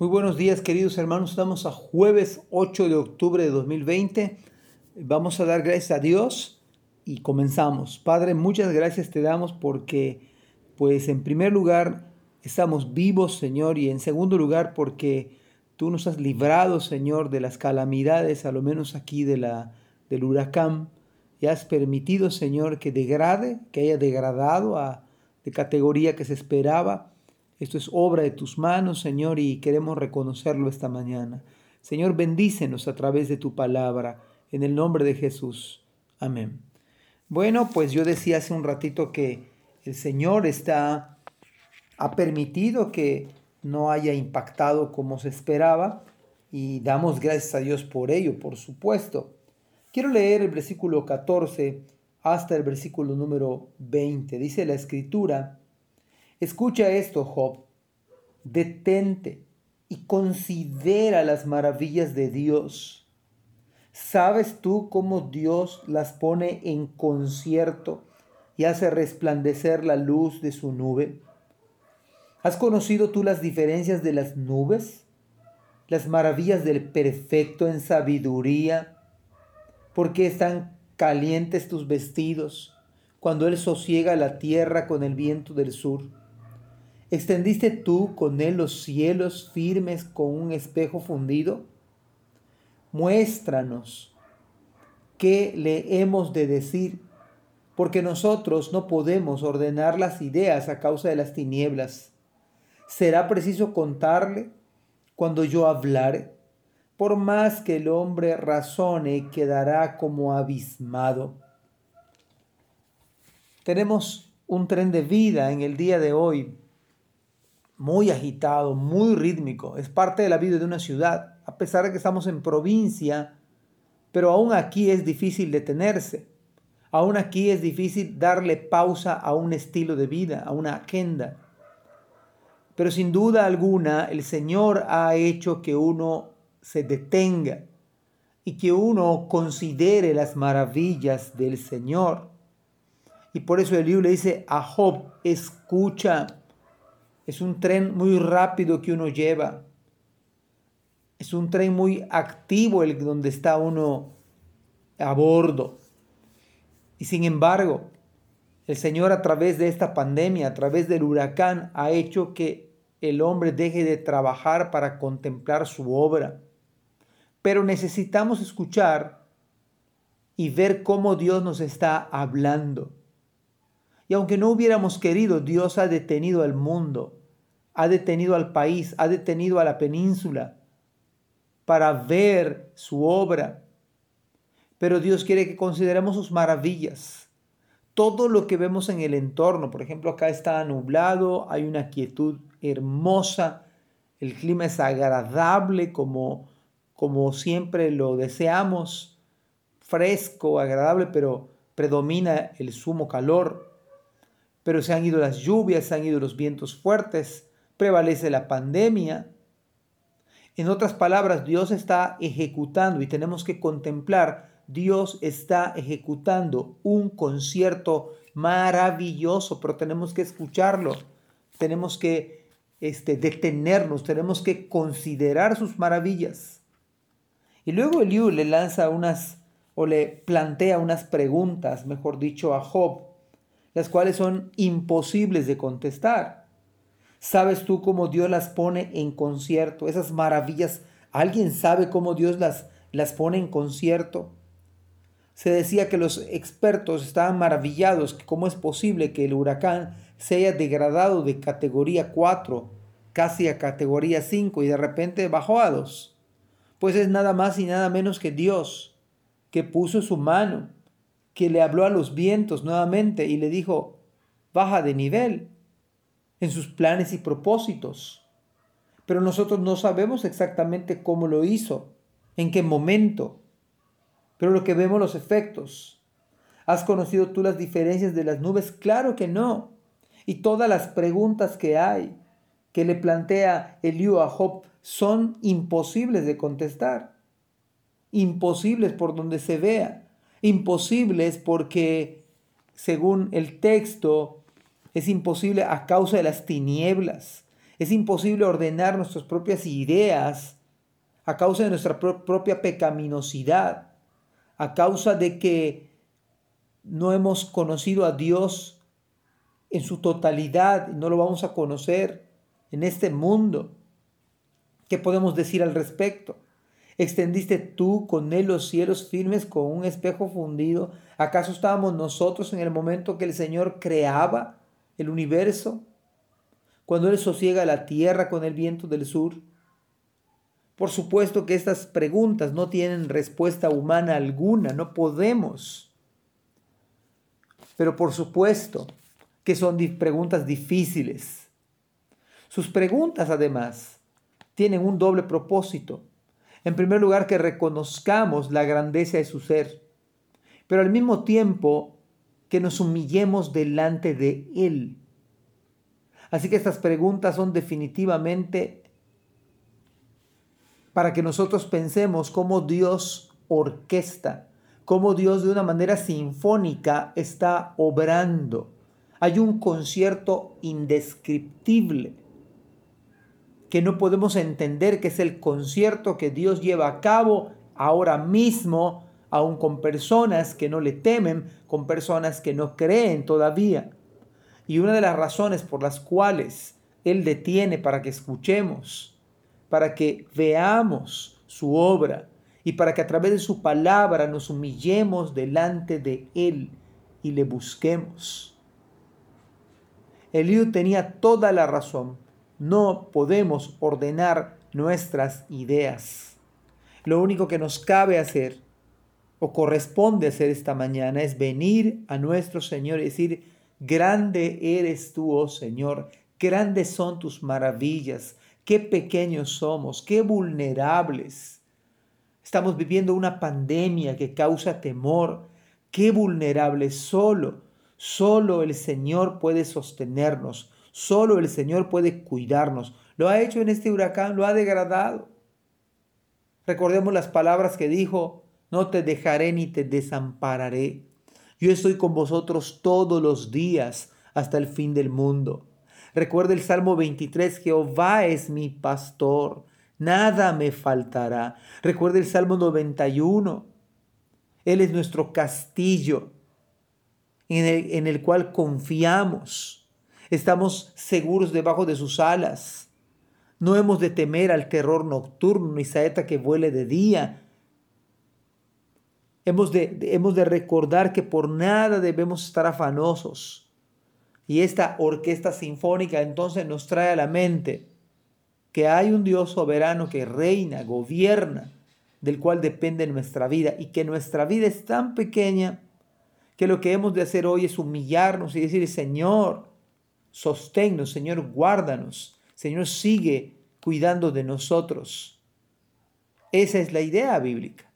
Muy buenos días queridos hermanos, estamos a jueves 8 de octubre de 2020. Vamos a dar gracias a Dios y comenzamos. Padre, muchas gracias te damos porque pues en primer lugar estamos vivos Señor y en segundo lugar porque tú nos has librado Señor de las calamidades, a lo menos aquí de la, del huracán y has permitido Señor que degrade, que haya degradado a, de categoría que se esperaba esto es obra de tus manos, Señor, y queremos reconocerlo esta mañana. Señor, bendícenos a través de tu palabra, en el nombre de Jesús. Amén. Bueno, pues yo decía hace un ratito que el Señor está, ha permitido que no haya impactado como se esperaba y damos gracias a Dios por ello, por supuesto. Quiero leer el versículo 14 hasta el versículo número 20. Dice la escritura, Escucha esto, Job. Detente y considera las maravillas de Dios. ¿Sabes tú cómo Dios las pone en concierto y hace resplandecer la luz de su nube? ¿Has conocido tú las diferencias de las nubes? Las maravillas del perfecto en sabiduría. ¿Por qué están calientes tus vestidos cuando Él sosiega la tierra con el viento del sur? ¿Extendiste tú con él los cielos firmes con un espejo fundido? Muéstranos qué le hemos de decir, porque nosotros no podemos ordenar las ideas a causa de las tinieblas. ¿Será preciso contarle cuando yo hablare? Por más que el hombre razone, quedará como abismado. Tenemos un tren de vida en el día de hoy muy agitado, muy rítmico. Es parte de la vida de una ciudad, a pesar de que estamos en provincia, pero aún aquí es difícil detenerse. Aún aquí es difícil darle pausa a un estilo de vida, a una agenda. Pero sin duda alguna el Señor ha hecho que uno se detenga y que uno considere las maravillas del Señor. Y por eso el libro le dice a Job, escucha es un tren muy rápido que uno lleva. Es un tren muy activo el donde está uno a bordo. Y sin embargo, el Señor a través de esta pandemia, a través del huracán, ha hecho que el hombre deje de trabajar para contemplar su obra. Pero necesitamos escuchar y ver cómo Dios nos está hablando. Y aunque no hubiéramos querido, Dios ha detenido al mundo ha detenido al país, ha detenido a la península para ver su obra. Pero Dios quiere que consideremos sus maravillas. Todo lo que vemos en el entorno, por ejemplo, acá está nublado, hay una quietud hermosa, el clima es agradable como, como siempre lo deseamos, fresco, agradable, pero predomina el sumo calor. Pero se han ido las lluvias, se han ido los vientos fuertes, prevalece la pandemia. En otras palabras, Dios está ejecutando y tenemos que contemplar, Dios está ejecutando un concierto maravilloso, pero tenemos que escucharlo, tenemos que este, detenernos, tenemos que considerar sus maravillas. Y luego Eliú le lanza unas, o le plantea unas preguntas, mejor dicho, a Job, las cuales son imposibles de contestar. ¿Sabes tú cómo Dios las pone en concierto? Esas maravillas, ¿alguien sabe cómo Dios las, las pone en concierto? Se decía que los expertos estaban maravillados, cómo es posible que el huracán se haya degradado de categoría 4 casi a categoría 5 y de repente bajó a 2. Pues es nada más y nada menos que Dios, que puso su mano, que le habló a los vientos nuevamente y le dijo, baja de nivel, en sus planes y propósitos. Pero nosotros no sabemos exactamente cómo lo hizo, en qué momento. Pero lo que vemos los efectos. ¿Has conocido tú las diferencias de las nubes? Claro que no. Y todas las preguntas que hay que le plantea Eliú a Job son imposibles de contestar. Imposibles por donde se vea. Imposibles porque, según el texto, es imposible a causa de las tinieblas. Es imposible ordenar nuestras propias ideas a causa de nuestra propia pecaminosidad, a causa de que no hemos conocido a Dios en su totalidad no lo vamos a conocer en este mundo. ¿Qué podemos decir al respecto? ¿Extendiste tú con él los cielos firmes con un espejo fundido? ¿Acaso estábamos nosotros en el momento que el Señor creaba el universo? Cuando Él sosiega la tierra con el viento del sur. Por supuesto que estas preguntas no tienen respuesta humana alguna, no podemos. Pero por supuesto que son preguntas difíciles. Sus preguntas además tienen un doble propósito. En primer lugar, que reconozcamos la grandeza de su ser, pero al mismo tiempo que nos humillemos delante de Él. Así que estas preguntas son definitivamente para que nosotros pensemos cómo Dios orquesta, cómo Dios de una manera sinfónica está obrando. Hay un concierto indescriptible que no podemos entender que es el concierto que Dios lleva a cabo ahora mismo, aun con personas que no le temen, con personas que no creen todavía. Y una de las razones por las cuales Él detiene para que escuchemos para que veamos su obra y para que a través de su palabra nos humillemos delante de Él y le busquemos. Eliú tenía toda la razón. No podemos ordenar nuestras ideas. Lo único que nos cabe hacer o corresponde hacer esta mañana es venir a nuestro Señor y decir, grande eres tú, oh Señor, grandes son tus maravillas, qué pequeños somos, qué vulnerables. Estamos viviendo una pandemia que causa temor, qué vulnerables. Solo, solo el Señor puede sostenernos, solo el Señor puede cuidarnos. Lo ha hecho en este huracán, lo ha degradado. Recordemos las palabras que dijo, no te dejaré ni te desampararé. Yo estoy con vosotros todos los días hasta el fin del mundo. Recuerda el Salmo 23, Jehová es mi pastor, nada me faltará. Recuerda el Salmo 91, Él es nuestro castillo en el, en el cual confiamos. Estamos seguros debajo de sus alas. No hemos de temer al terror nocturno ni saeta que vuele de día. Hemos de, recordar que por nada debemos estar afanosos y esta orquesta sinfónica entonces nos trae a la mente que hay un Dios soberano que reina, gobierna, del cual depende nuestra vida y que nuestra vida es tan pequeña que lo que hemos de hacer hoy es humillarnos y decir, Señor, sosténnos, Señor, guárdanos, Señor, sigue cuidando de nosotros. Esa es la idea bíblica.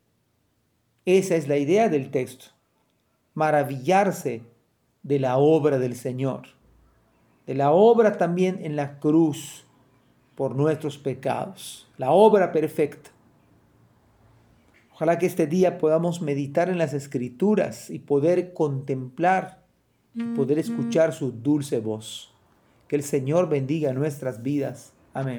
Esa es la idea del texto. Maravillarse de la obra del Señor, de la obra también en la cruz por nuestros pecados, la obra perfecta. Ojalá que este día podamos meditar en las escrituras y poder contemplar, poder escuchar su dulce voz. Que el Señor bendiga nuestras vidas. Amén.